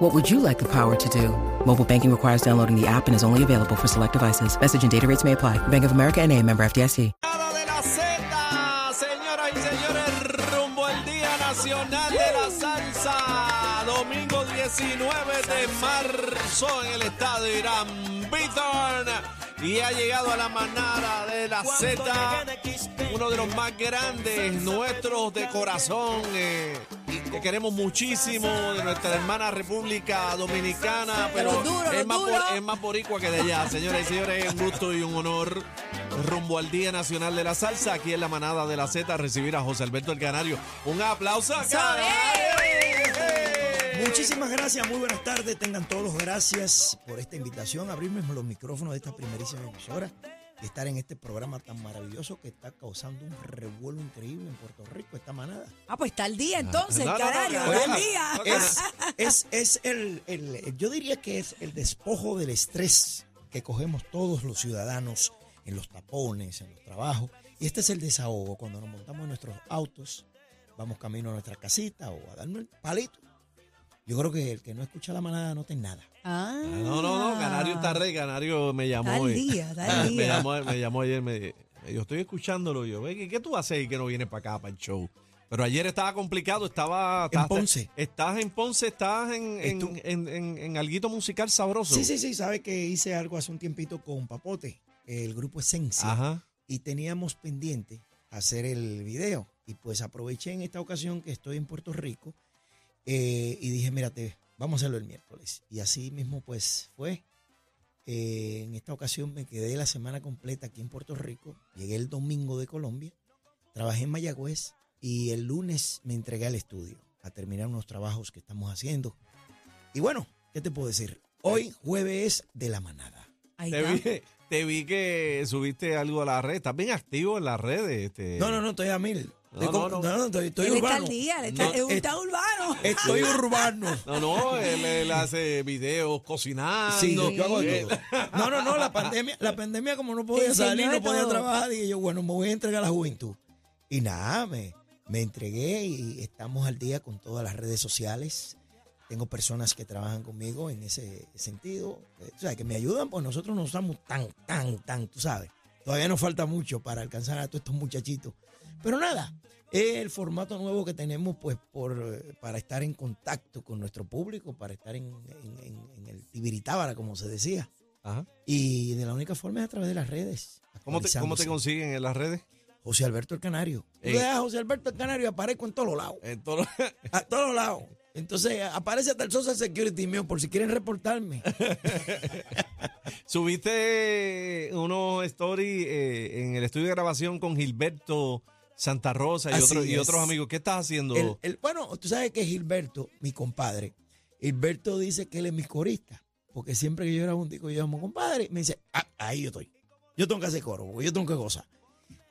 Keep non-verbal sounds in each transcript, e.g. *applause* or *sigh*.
What would you like the power to do? Mobile banking requires downloading the app and is only available for select devices. Message and data rates may apply. Bank of America and a member FDIC. De la señoras y señores, rumbo al Día Nacional de la Salsa, domingo 19 de marzo en el estadio Irán Bithorn. Y ha llegado a la manada de la Z, uno de los más grandes nuestros de corazón, eh, que queremos muchísimo, de nuestra hermana República Dominicana, pero, Pero duro, es, más duro. por- es más boricua que de allá. Señoras y señores, es un gusto y un honor rumbo al Día Nacional de la Salsa, aquí en la manada de la Z, recibir a José Alberto El Canario. Un aplauso. a. Muchísimas gracias, muy buenas tardes. Tengan todos gracias por esta invitación, abrirme los micrófonos de esta primerísima emisora estar en este programa tan maravilloso que está causando un revuelo increíble en Puerto Rico, esta manada. Ah, pues está el día entonces, No, no, no, canario, no, está el día. es, es el, el- yo diría que es el despojo del estrés que cogemos todos los ciudadanos en los tapones, en los trabajos. Y este es el desahogo, cuando nos montamos en nuestros autos, vamos camino a nuestra casita o a darnos el palito. Yo creo que el que no escucha la manada no tiene nada. Ah. No, no, no, Canario está rey, Canario me llamó. Está al y- día, al *laughs* me, día. llamó, me llamó ayer, me, me dijo, estoy escuchándolo. Yo, "Ve, ¿qué, ¿qué tú haces que no vienes para acá, para el show? Pero ayer estaba complicado, estaba... En estás- Ponce. Estás en Ponce, estás en, en, en, en- en alguito musical sabroso. Sí, sí, sí, sabe que hice algo hace un tiempito con Papote, el grupo Esencia, Ajá. y teníamos pendiente hacer el video. Y pues aproveché en esta ocasión que estoy en Puerto Rico eh, y dije, mírate, vamos a hacerlo el miércoles. Y así mismo pues fue. Eh, en esta ocasión me quedé la semana completa aquí en Puerto Rico, llegué el domingo de Colombia, trabajé en Mayagüez y el lunes me entregué al estudio a terminar unos trabajos que estamos haciendo. Y bueno, ¿qué te puedo decir? Hoy jueves de la manada. Vi, te vi que subiste algo a la red. Estás bien activo en las redes. Este. No, no, no, estoy a mil. No, Estoy, no, no. no, no, estoy, estoy Él está urbano. al día, él está, No, él eh, está urbano. Estoy urbano. *laughs* No, no, él, él hace videos cocinando. Sí, yo hago de Él- todo. No, no, no, la *laughs* pandemia, la pandemia como no podía salir, no podía trabajar, dije yo, bueno, me voy a entregar a la juventud. Y nada, me, me entregué y estamos al día con todas las redes sociales. Tengo personas que trabajan conmigo en ese sentido, eh, o sea, que me ayudan, pues nosotros no somos tan, tan, tan, tú sabes. Todavía nos falta mucho para alcanzar a todos estos muchachitos. Pero nada, es el formato nuevo que tenemos pues por, eh, para estar en contacto con nuestro público, para estar en, en- en- en el tibiritábara, como se decía. Ajá. Y de la única forma es a través de las redes. ¿Cómo, te, ¿Cómo te consiguen en las redes? José Alberto el Canario. Tú das a José Alberto el Canario y aparezco en todos los lados. En todos los- A todos los lados. Entonces aparece hasta el Social Security mío por si quieren reportarme. *laughs* Subiste unos stories eh, en el estudio de grabación con Gilberto Santa Rosa y, Así otros y otros amigos. ¿Qué estás haciendo? El- el- bueno, tú sabes que Gilberto, mi compadre, Gilberto dice que él es mi corista. Porque siempre que yo grabo un disco, yo llamo compadre. Me dice, ah, ahí yo estoy. Yo tengo que hacer coro, porque yo tengo que gozar.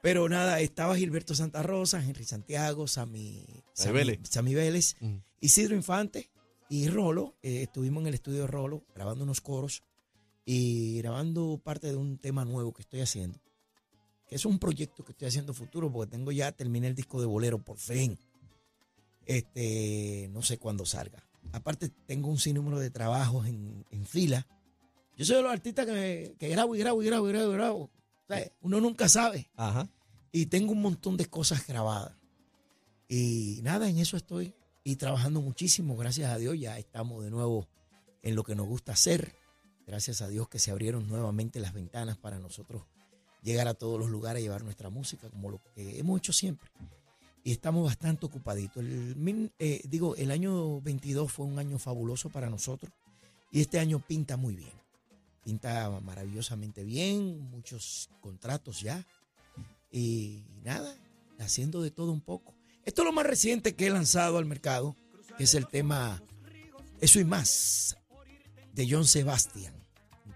Pero nada, estaba Gilberto Santa Rosa, Henry Santiago, Sammy, Sammy, Vélez. Sammy Vélez, Mm. Isidro Infante y Rolo. Eh, estuvimos en el estudio de Rolo grabando unos coros y grabando parte de un tema nuevo que estoy haciendo. Que es un proyecto que estoy haciendo futuro, porque tengo ya, terminé el disco de bolero por fin. Este, no sé cuándo salga. Aparte, tengo un sinnúmero de trabajos en, en fila. Yo soy de los artistas que, que grabo y grabo y grabo y grabo y grabo. O sea, uno nunca sabe. Ajá. Y tengo un montón de cosas grabadas. Y nada, en eso estoy. Y trabajando muchísimo, gracias a Dios, ya estamos de nuevo en lo que nos gusta hacer. Gracias a Dios que se abrieron nuevamente las ventanas para nosotros llegar a todos los lugares, llevar nuestra música, como lo que hemos hecho siempre. Y estamos bastante ocupaditos. El, eh, digo, el año 22 fue un año fabuloso para nosotros. Y este año pinta muy bien. Pinta maravillosamente bien, muchos contratos ya. Y nada, haciendo de todo un poco. Esto es lo más reciente que he lanzado al mercado, que es el tema Eso y más, de John Sebastian.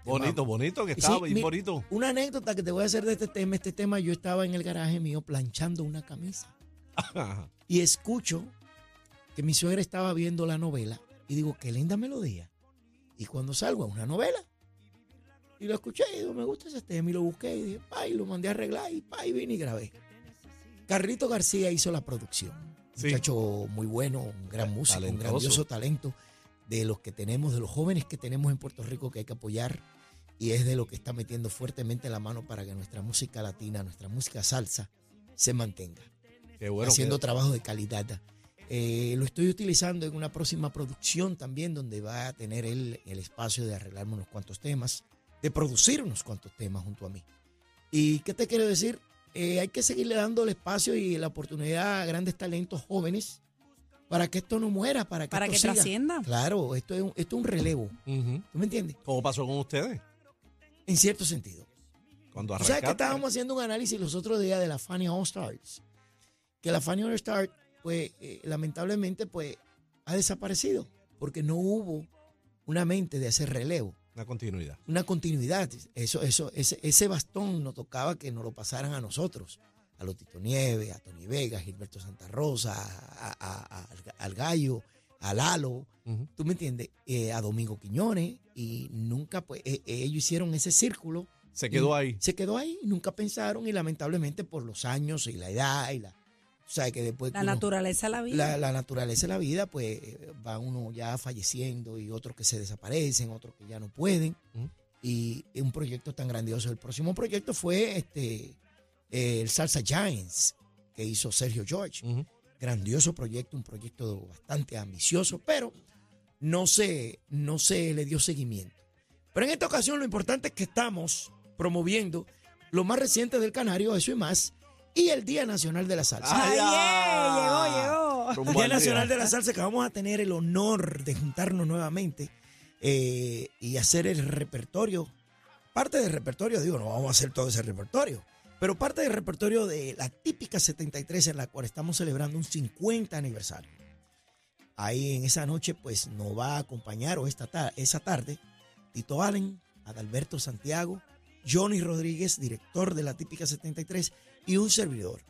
Bonito, bonito, que estaba Sí, bien mi- bonito. Una anécdota que te voy a hacer de este tema. Este tema, yo estaba en el garaje mío planchando una camisa Ajá. y escucho que mi suegra estaba viendo la novela y digo, qué linda melodía. Y cuando salgo a una novela y lo escuché y digo, me gusta ese tema y lo busqué y dije, pa, y lo mandé a arreglar y pa, y vine y grabé. Carlito García hizo la producción. Sí. Muchacho muy bueno, un gran músico, un grandioso talento de los que tenemos, de los jóvenes que tenemos en Puerto Rico que hay que apoyar y es de lo que está metiendo fuertemente la mano para que nuestra música latina, nuestra música salsa se mantenga Qué bueno. haciendo que- trabajo de calidad. Eh, lo estoy utilizando en una próxima producción también, donde va a tener él el espacio de arreglarme unos cuantos temas, de producir unos cuantos temas junto a mí. ¿Y qué te quiero decir? Eh, hay que seguirle dando el espacio y la oportunidad a grandes talentos jóvenes para que esto no muera, para que, Para esto que siga. trascienda. Claro, esto es, un, esto es un relevo. ¿Tú me entiendes? ¿Cómo pasó con ustedes? En cierto sentido. Cuando ¿Tú sabes que arrancaste. estábamos haciendo un análisis los otros días de la Fania All Stars? Que la Fania All Stars, pues, eh, lamentablemente, pues, ha desaparecido porque no hubo una mente de hacer relevo, Una continuidad. una continuidad. Eso, eso, ese, ese bastón nos tocaba que nos lo pasaran a nosotros, a los Tito Nieves, a Tony Vega, a Gilberto Santa Rosa, a- a- a- al, al Gallo, a Lalo. ¿tú me entiendes? Eh, a Domingo Quiñones, y nunca, pues, eh, eh, ellos hicieron ese círculo Se quedó y ahí. Se quedó ahí, nunca pensaron y lamentablemente por los años y la edad y la... O sea, que después... La que uno- naturaleza de la vida. la, la naturaleza de la vida, pues va uno ya falleciendo y otros que se desaparecen, otros que ya no pueden. Ujú. Y es un proyecto tan grandioso. El próximo proyecto fue este eh, el Salsa Giants que hizo Sergio George. Grandioso proyecto, un proyecto bastante ambicioso, pero no se, no se le dio seguimiento. Pero en esta ocasión lo importante es que estamos promoviendo lo más reciente del Canario, eso y más, y el Día Nacional de la Salsa. ¡Ay, yeah! llegó, llegó. Día. Nacional de la Salsa, que vamos a tener el honor de juntarnos nuevamente eh, y hacer el repertorio. Parte del repertorio, digo, no vamos a hacer todo ese repertorio, pero parte del repertorio de la típica 73 en la cual estamos celebrando un 50 aniversario. Ahí en esa noche, pues nos va a acompañar, o esta ta- esa tarde, Tito Allen, Adalberto Santiago, Johnny Rodríguez, director de la típica 73, y un servidor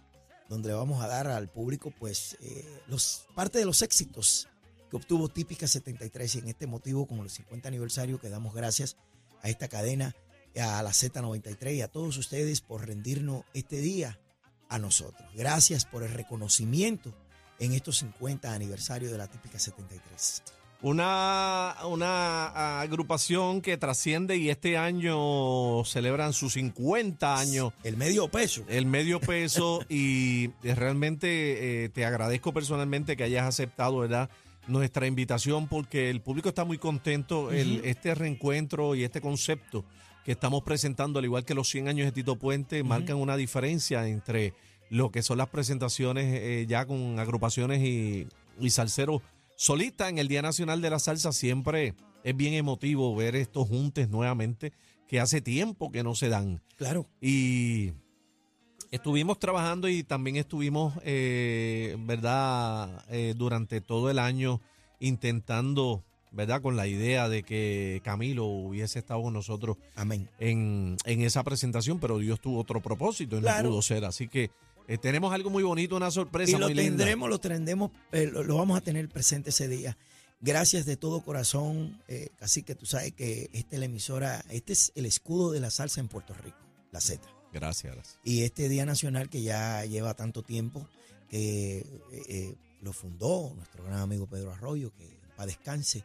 donde le vamos a dar al público pues eh, los, parte de los éxitos que obtuvo Típica 73 y en este motivo como el 50 aniversario que damos gracias a esta cadena, a la Z93 y a todos ustedes por rendirnos este día a nosotros. Gracias por el reconocimiento en estos 50 aniversarios de la Típica 73. Una, una agrupación que trasciende y este año celebran sus 50 años. El medio peso. El medio peso *laughs* y realmente eh, te agradezco personalmente que hayas aceptado ¿verdad? nuestra invitación porque el público está muy contento. El- este reencuentro y este concepto que estamos presentando, al igual que los 100 años de Tito Puente, marcan una diferencia entre lo que son las presentaciones eh, ya con agrupaciones y, y salseros solistas en el Día Nacional de la Salsa. Siempre es bien emotivo ver estos juntes nuevamente que hace tiempo que no se dan. Claro. Y estuvimos trabajando y también estuvimos, eh, ¿verdad?, Eh, durante todo el año intentando, ¿verdad?, con la idea de que Camilo hubiese estado con nosotros Amén. en, en esa presentación, pero Dios tuvo otro propósito y Claro. no pudo ser. Así que eh, tenemos algo muy bonito, una sorpresa Y lo muy linda. tendremos, lo tendremos, eh, lo, lo vamos a tener presente ese día. Gracias de todo corazón, eh, así que tú sabes que esta es la emisora, este es el escudo de la salsa en Puerto Rico, la Z. Gracias, gracias. Y este Día Nacional que ya lleva tanto tiempo, que eh, eh, lo fundó nuestro gran amigo Pedro Arroyo, que para descanse,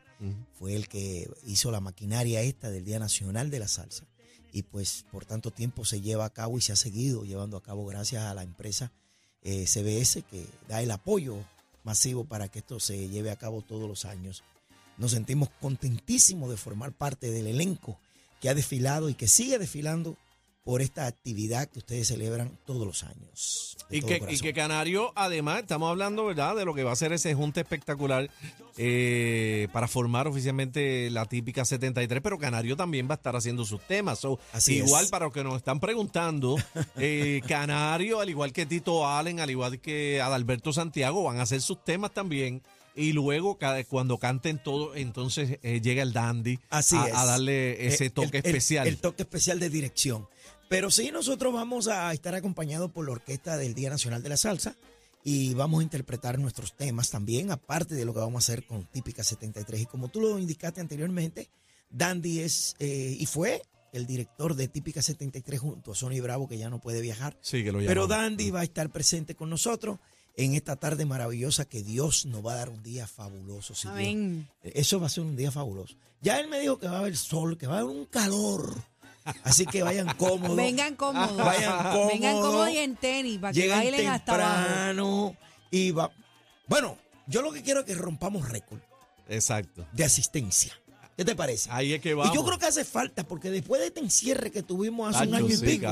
fue el que hizo la maquinaria esta del Día Nacional de la Salsa. Y pues por tanto tiempo se lleva a cabo y se ha seguido llevando a cabo gracias a la empresa eh, CBS que da el apoyo masivo para que esto se lleve a cabo todos los años. Nos sentimos contentísimos de formar parte del elenco que ha desfilado y que sigue desfilando por esta actividad que ustedes celebran todos los años. Y que, y que Canario, además, estamos hablando, ¿verdad?, de lo que va a ser ese junte espectacular eh, para formar oficialmente la típica 73, pero Canario también va a estar haciendo sus temas. So, Así igual es. para los que nos están preguntando, *laughs* eh, Canario, al igual que Tito Allen, al igual que Adalberto Santiago, van a hacer sus temas también. y luego cuando canten todo, entonces eh, llega el dandy Así a, darle ese Eh, toque el- el- especial. El, toque especial de dirección. Pero sí, nosotros vamos a estar acompañados por la Orquesta del Día Nacional de la Salsa y vamos a interpretar nuestros temas también, aparte de lo que vamos a hacer con Típica 73. Y como tú lo indicaste anteriormente, Dandy es eh, y fue el director de Típica 73 junto a Sonny Bravo, que ya no puede viajar. sí, que lo Pero. Dandy va a estar presente con nosotros en esta tarde maravillosa que Dios nos va a dar un día fabuloso. si Dios- Amén. eso va a ser un día fabuloso. Ya él me dijo que va a haber sol, que va a haber un calor. Así que vayan cómodos. Vengan cómodos. Vayan cómodos. Vengan cómodos y en tenis para que bailen hasta abajo. temprano. Y va. Bueno, yo lo que quiero es que rompamos récord Exacto. de asistencia. ¿Qué te parece? Ahí es que vamos. Y yo creo que hace falta, porque después de este encierre que tuvimos hace un año y pico,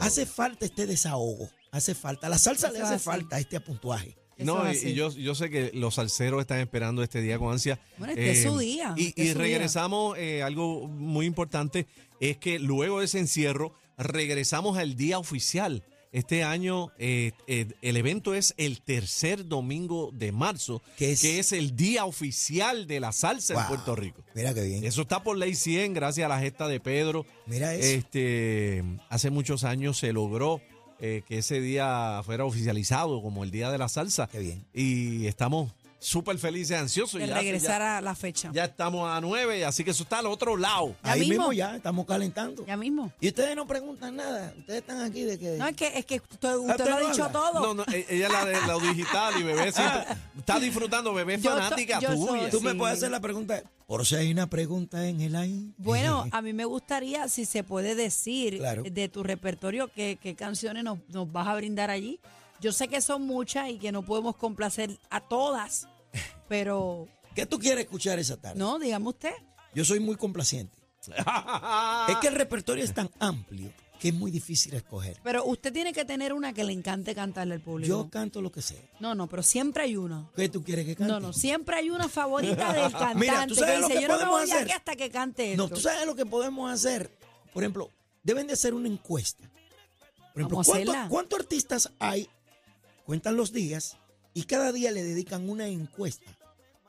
hace falta este desahogo. Hace falta. A la salsa le hace así. falta este apuntuaje. No, y, es yo, yo sé que los salseros están esperando este día con ansia. Bueno, este es su día, Y, este es y su día. regresamos, eh, algo muy importante es que luego de ese encierro, regresamos al día oficial. Este año eh, eh, el evento es el tercer domingo de marzo, Que que es- es, el día oficial de la salsa en Wow. Puerto Rico. Mira qué bien. Eso está por ley 100, gracias a la gesta de Pedro. Mira eso. Este, hace muchos años se logró eh, que ese día fuera oficializado como el Día de la Salsa. Qué bien. Y estamos súper felices, ansiosos. De Ya- regresar ya, a la fecha. ya estamos a nueve, así que eso está al otro lado. Ya Ahí mismo mismo. ya estamos calentando. Ya mismo. Y ustedes no preguntan nada. Ustedes están aquí de que. No, es que, es que usted, Ah, usted usted lo ha dicho habla. todo. No, no, e- ella es la de lo digital y bebé siempre- *laughs* está disfrutando, bebé Yo to- fanática yo soy- tuya. Tú me puedes hacer la pregunta. Por si hay una pregunta en el aire. Bueno, *laughs* a mí me gustaría, si se puede decir, Claro. de tu repertorio, qué, qué canciones nos, nos vas a brindar allí. Yo sé que son muchas y que no podemos complacer a todas, *laughs* pero ¿Qué tú quieres escuchar esa tarde? no, dígame usted. Yo soy muy complaciente. *laughs* es que el repertorio es tan amplio que es muy difícil escoger. Pero usted tiene que tener una que le encante cantarle al público. Yo canto lo que sea. No, no, pero siempre hay una. ¿Qué tú quieres que cante? No, no, siempre hay una favorita del cantante *laughs* Mira, ¿tú sabes que lo dice, que yo no me podemos voy hacer? aquí hasta que cante esto. No, tú sabes lo que podemos hacer. Por ejemplo, deben de hacer una encuesta. Por ejemplo, Vamos a ¿cuánto- hacerla. ¿cuántos artistas hay? Cuentan los días y cada día le dedican una encuesta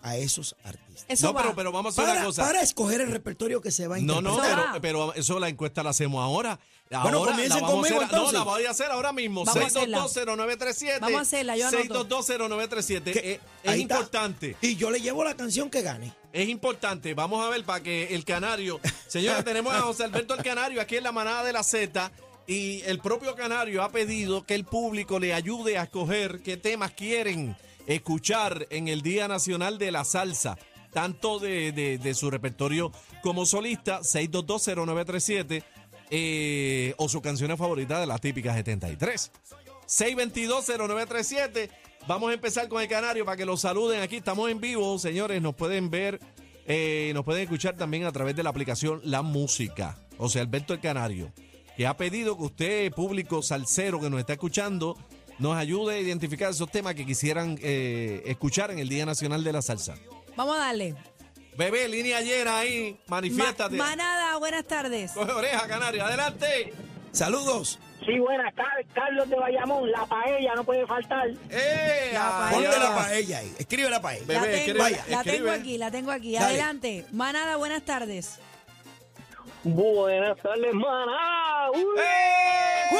a esos artistas. Eso no, va. pero, pero vamos a hacer Para, una cosa. para escoger el repertorio que se va a No, no, pero, eso la encuesta la hacemos ahora. Bueno, Ahora comiencen vamos a conmigo, hacer- No, la voy a hacer ahora mismo. Vamos a hacerla. 6220937. Vamos a hacerla, yo anoto. 6220937. Que- Eh, Es, está. importante. Y yo le llevo la canción que gane. Es importante. Vamos a ver para que el canario. *laughs* Señores, tenemos a José Alberto el Canario aquí en la manada de la Z. Y el propio Canario ha pedido que el público le ayude a escoger qué temas quieren escuchar en el Día Nacional de la Salsa, tanto de, de- su repertorio como solista, 6220937, eh, o su canción favorita de la típica 73. 6220937. Vamos a empezar con el Canario para que lo saluden. Aquí estamos en vivo, señores. Nos pueden ver, eh, nos pueden escuchar también a través de la aplicación La Música. O sea, Alberto el Canario, que ha pedido que usted, público salsero que nos está escuchando, nos ayude a identificar esos temas que quisieran eh, escuchar en el Día Nacional de la Salsa. Vamos a darle. Bebé, línea llena ahí, Ma- manifiéstate. manada, buenas tardes. Coge oreja, Canario, adelante. Saludos. Sí, buenas, Car- Carlos de Bayamón, la paella no puede faltar. ¡Eh! La allá! Ponte la paella ahí. Escribe la paella. Bebé, la tengo, escribe, vaya, la tengo escribe. aquí, la tengo aquí. Dale. Adelante. Manada, buenas tardes. Buenas tardes, maná. Uy, ¡Eh!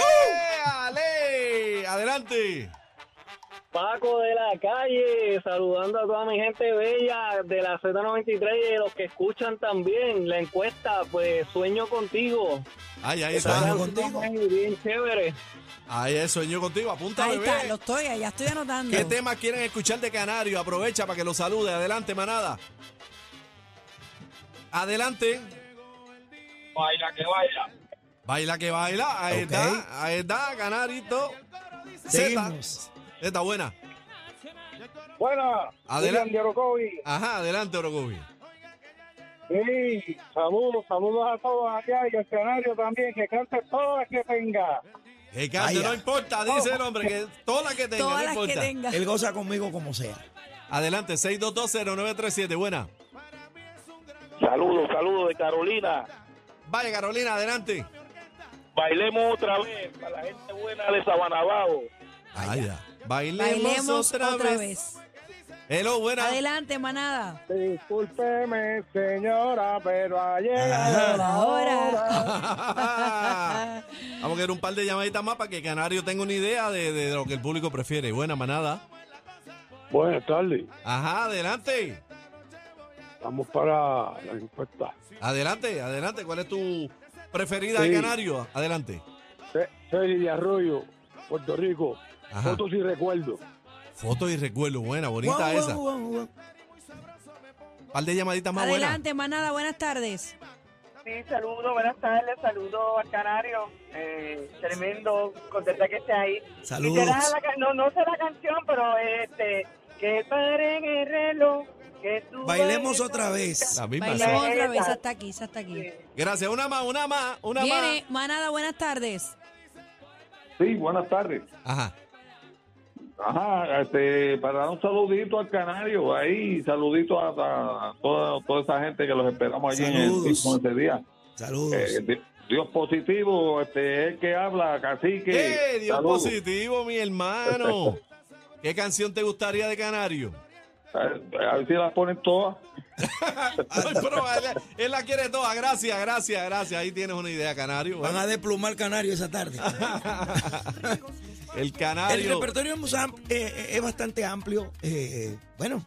¡Ale! Adelante. Paco de la calle, saludando a toda mi gente bella de la Z93 y de los que escuchan también. La encuesta, pues, sueño contigo. Ay, ahí Sueño está. contigo. Bien, bien chévere. Ahí es, sueño contigo. Apunta, Ahí bebé. está, lo estoy, ya estoy anotando. ¿Qué temas quieren escuchar de Canario? Aprovecha para que lo salude. Adelante, manada. Adelante. Baila que baila. Baila que baila. Ahí está. Ahí está, Canarito. Seguimos. Está buena. Bueno, Adelante. Ajá, adelante, Orocovi. Sí, saludos, saludos a todos allá y al canario también, que cante todas que tenga. Que cante, Vaya. no importa, dice el hombre, que todas las que tenga, Todas no las que importa. tenga. Él goza conmigo como sea. Adelante, 6220937, buena. Saludos, saludos de Carolina. Vaya, Carolina, adelante. Bailemos otra vez para la gente buena de Sabanabao. Vaya. Bailemos, Bailemos otra, vez. Hello, buena. Adelante, manada. Discúlpeme, señora, pero ha llegado la hora. Vamos a querer un par de llamaditas más para que Canario tenga una idea de, de lo que el público prefiere. Buena manada. Buenas tardes. Ajá, adelante. Vamos para la encuesta. Adelante, adelante. ¿Cuál es tu preferida de Sí. Canario? Adelante. Feli de Arroyo, Puerto Rico. Ajá. Fotos y recuerdos. Fotos y recuerdos. Buena, bonita Guau, esa. guau, guau. par de llamaditas más buenas. Adelante, manada, buenas tardes. Sí, saludos, buenas tardes, saludos al Canario, eh, tremendo, contenta que esté ahí. Saludos. La ca- no, no sé la canción, pero este, que paren el reloj, Bailemos otra vez. La misma. Bailemos otra vez, hasta aquí, hasta aquí. Gracias. Una más, una más, una Viene, manada, buenas tardes. Sí, buenas tardes. más. Ajá. Ajá, este, para dar un saludito al canario, ahí, saludito a, a- a toda, toda esa gente que los esperamos allí en el sismo ese día. Saludos. Eh, di- Dios positivo, este, es el que habla, cacique. ¡Eh, Dios Saludos. positivo, mi hermano! ¿Qué canción te gustaría de Canario? A, a ver si las ponen todas. *laughs* Ay, pero él, él la quiere toda. Gracias, gracias, gracias. Ahí tienes una idea, Canario. Van a desplumar Canario esa tarde. el *laughs* El Canario. repertorio es, am- eh, eh, es bastante amplio. eh, bueno,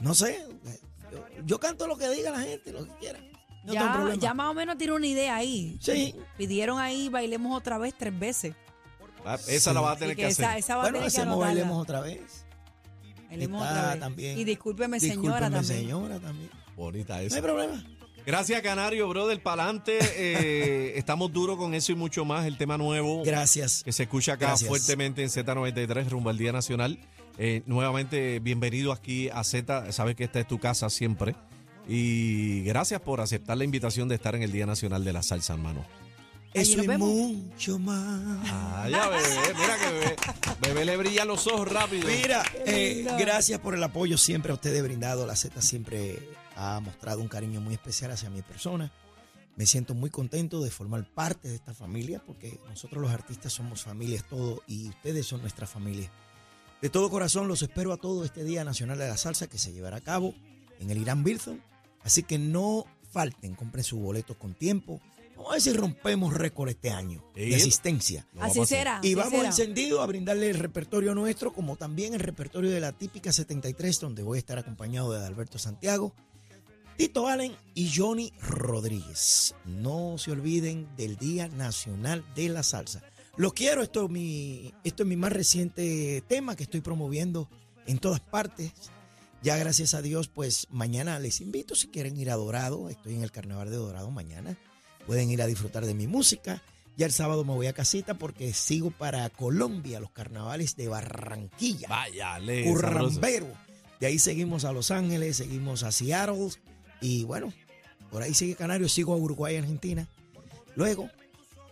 no sé. eh, Yo, yo canto lo que diga la gente, lo que quiera. No tengo ya, problema. ya más o menos tiene una idea ahí. Sí. Pidieron ahí, bailemos otra vez tres veces. Ah, esa la vas a tener que, hacer. esa va a Bueno, hacemos bailemos otra vez. Bailemos Está otra vez. también. Y discúlpeme, señora, Discúlpeme, también. señora también. Bonita No hay problema. Gracias, Canario, brother. Pa'lante. Eh, *laughs* estamos duros con eso y mucho más. El tema nuevo. Gracias. que se escucha acá Gracias. fuertemente en Z93 rumbo al Día Nacional. Eh, nuevamente, bienvenido aquí a Z. Sabes que esta es tu casa siempre. Y gracias por aceptar la invitación de estar en el Día Nacional de la Salsa, hermano. Eso vemos. mucho más. Ah, ya, bebé. Mira que bebé, bebé le brillan los ojos rápido. Mira, eh, gracias por el apoyo siempre a ustedes brindado. La Z siempre ha mostrado un cariño muy especial hacia mi persona. Me siento muy contento de formar parte de esta familia porque nosotros los artistas somos familias todos y ustedes son nuestra familia. De todo corazón los espero a todos este Día Nacional de la Salsa que se llevará a cabo en el Irán Bilson. Así que no falten, compren sus boletos con tiempo. Vamos a ver si rompemos récord este año de asistencia. Así será. Y así vamos será. encendidos a brindarle el repertorio nuestro, como también el repertorio de la típica 73, donde voy a estar acompañado de Alberto Santiago, Tito Allen y Johnny Rodríguez. No se olviden del Día Nacional de la Salsa. Lo quiero, esto es mi, esto es mi más reciente tema que estoy promoviendo en todas partes. Ya gracias a Dios, pues mañana les invito si quieren ir a Dorado. Estoy en el Carnaval de Dorado mañana. Pueden ir a disfrutar de mi música. Ya el sábado me voy a casita porque sigo para Colombia, los carnavales de Barranquilla. Vaya. Currambero. De ahí seguimos a Los Ángeles, seguimos a Seattle y bueno, por ahí sigue Canario, sigo a Uruguay, Argentina. Luego,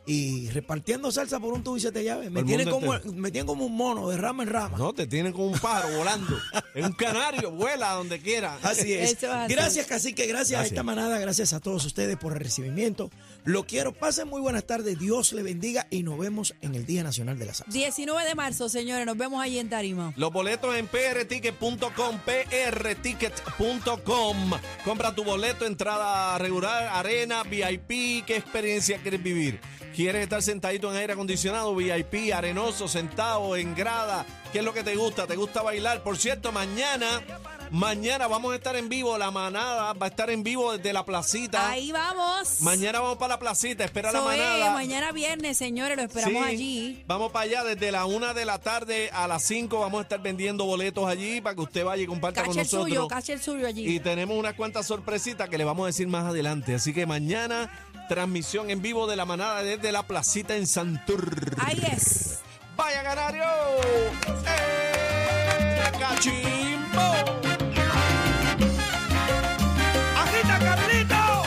y repartiendo salsa por un tubo y siete llaves. Me tienen, como, me tienen como un mono de rama en rama. No, te tienen como un pájaro volando. Es un canario, vuela donde quiera. Así es. Eso es así. Gracias, cacique. Gracias, a Gracias. esta manada. Gracias a todos ustedes por el recibimiento. Lo quiero. Pasen muy buenas tardes. Dios le bendiga y nos vemos en el Día Nacional de la Salsa. 19 de marzo, señores, nos vemos allí en Tarima. Los boletos en prticket.com, prticket.com. Compra tu boleto, entrada regular, arena, VIP. ¿Qué experiencia quieres vivir? ¿Quieres estar sentadito en aire acondicionado, VIP, arenoso, sentado en grada? ¿Qué es lo que te gusta? ¿Te gusta bailar? Por cierto, mañana, mañana vamos a estar en vivo. La manada va a estar en vivo desde la placita. Ahí vamos. Mañana vamos para la placita. Espera la manada. mañana viernes, señores, lo esperamos Sí, allí. Vamos para allá desde la una de la tarde a las 5. Vamos a estar vendiendo boletos allí para que usted vaya y comparta con Cache el nosotros. suyo, cache el suyo allí. Y tenemos unas cuantas sorpresitas que le vamos a decir más adelante. Así que mañana, transmisión en vivo de la manada desde la placita en Santur. Ahí es. ¡Vaya Canario! ¡Eh, ¡Cachimbo! ¡Agita, Carlito!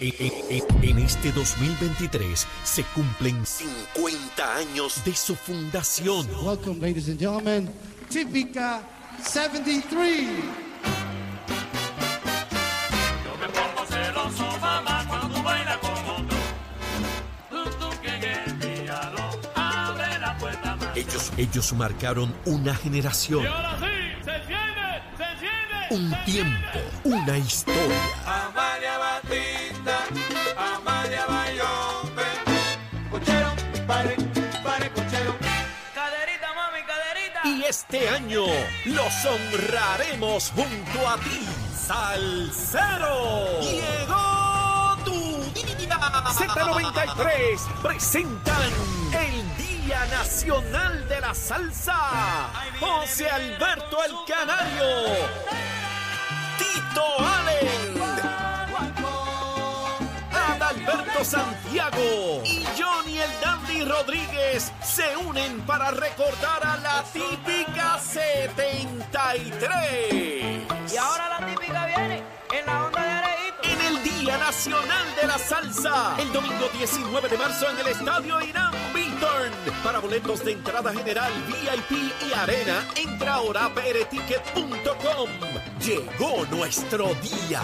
En, en- en este 2023 se cumplen 50 años de su fundación. Welcome, ladies and gentlemen, Típica 73. Ellos, marcaron una generación. Un tiempo, una historia. Amalia Batista, Amalia Bayombe. Cochero, pare, pare, cochero. Caderita, mami, caderita. Y este año los honraremos junto a ti, Salsero. Llegó tu día. Z93 presentan el Día Nacional la Salsa. José Alberto el Canario. Tito Allen. Adalberto Santiago y Johnny el Dandy Rodríguez se unen para recordar a la típica 73. Y ahora la típica viene en la onda de Areito. En el Día Nacional de la Salsa, el domingo 19 de marzo en el Estadio Irán. Para boletos de entrada general, VIP y arena, entra ahora a pereticket.com. Llegó nuestro día.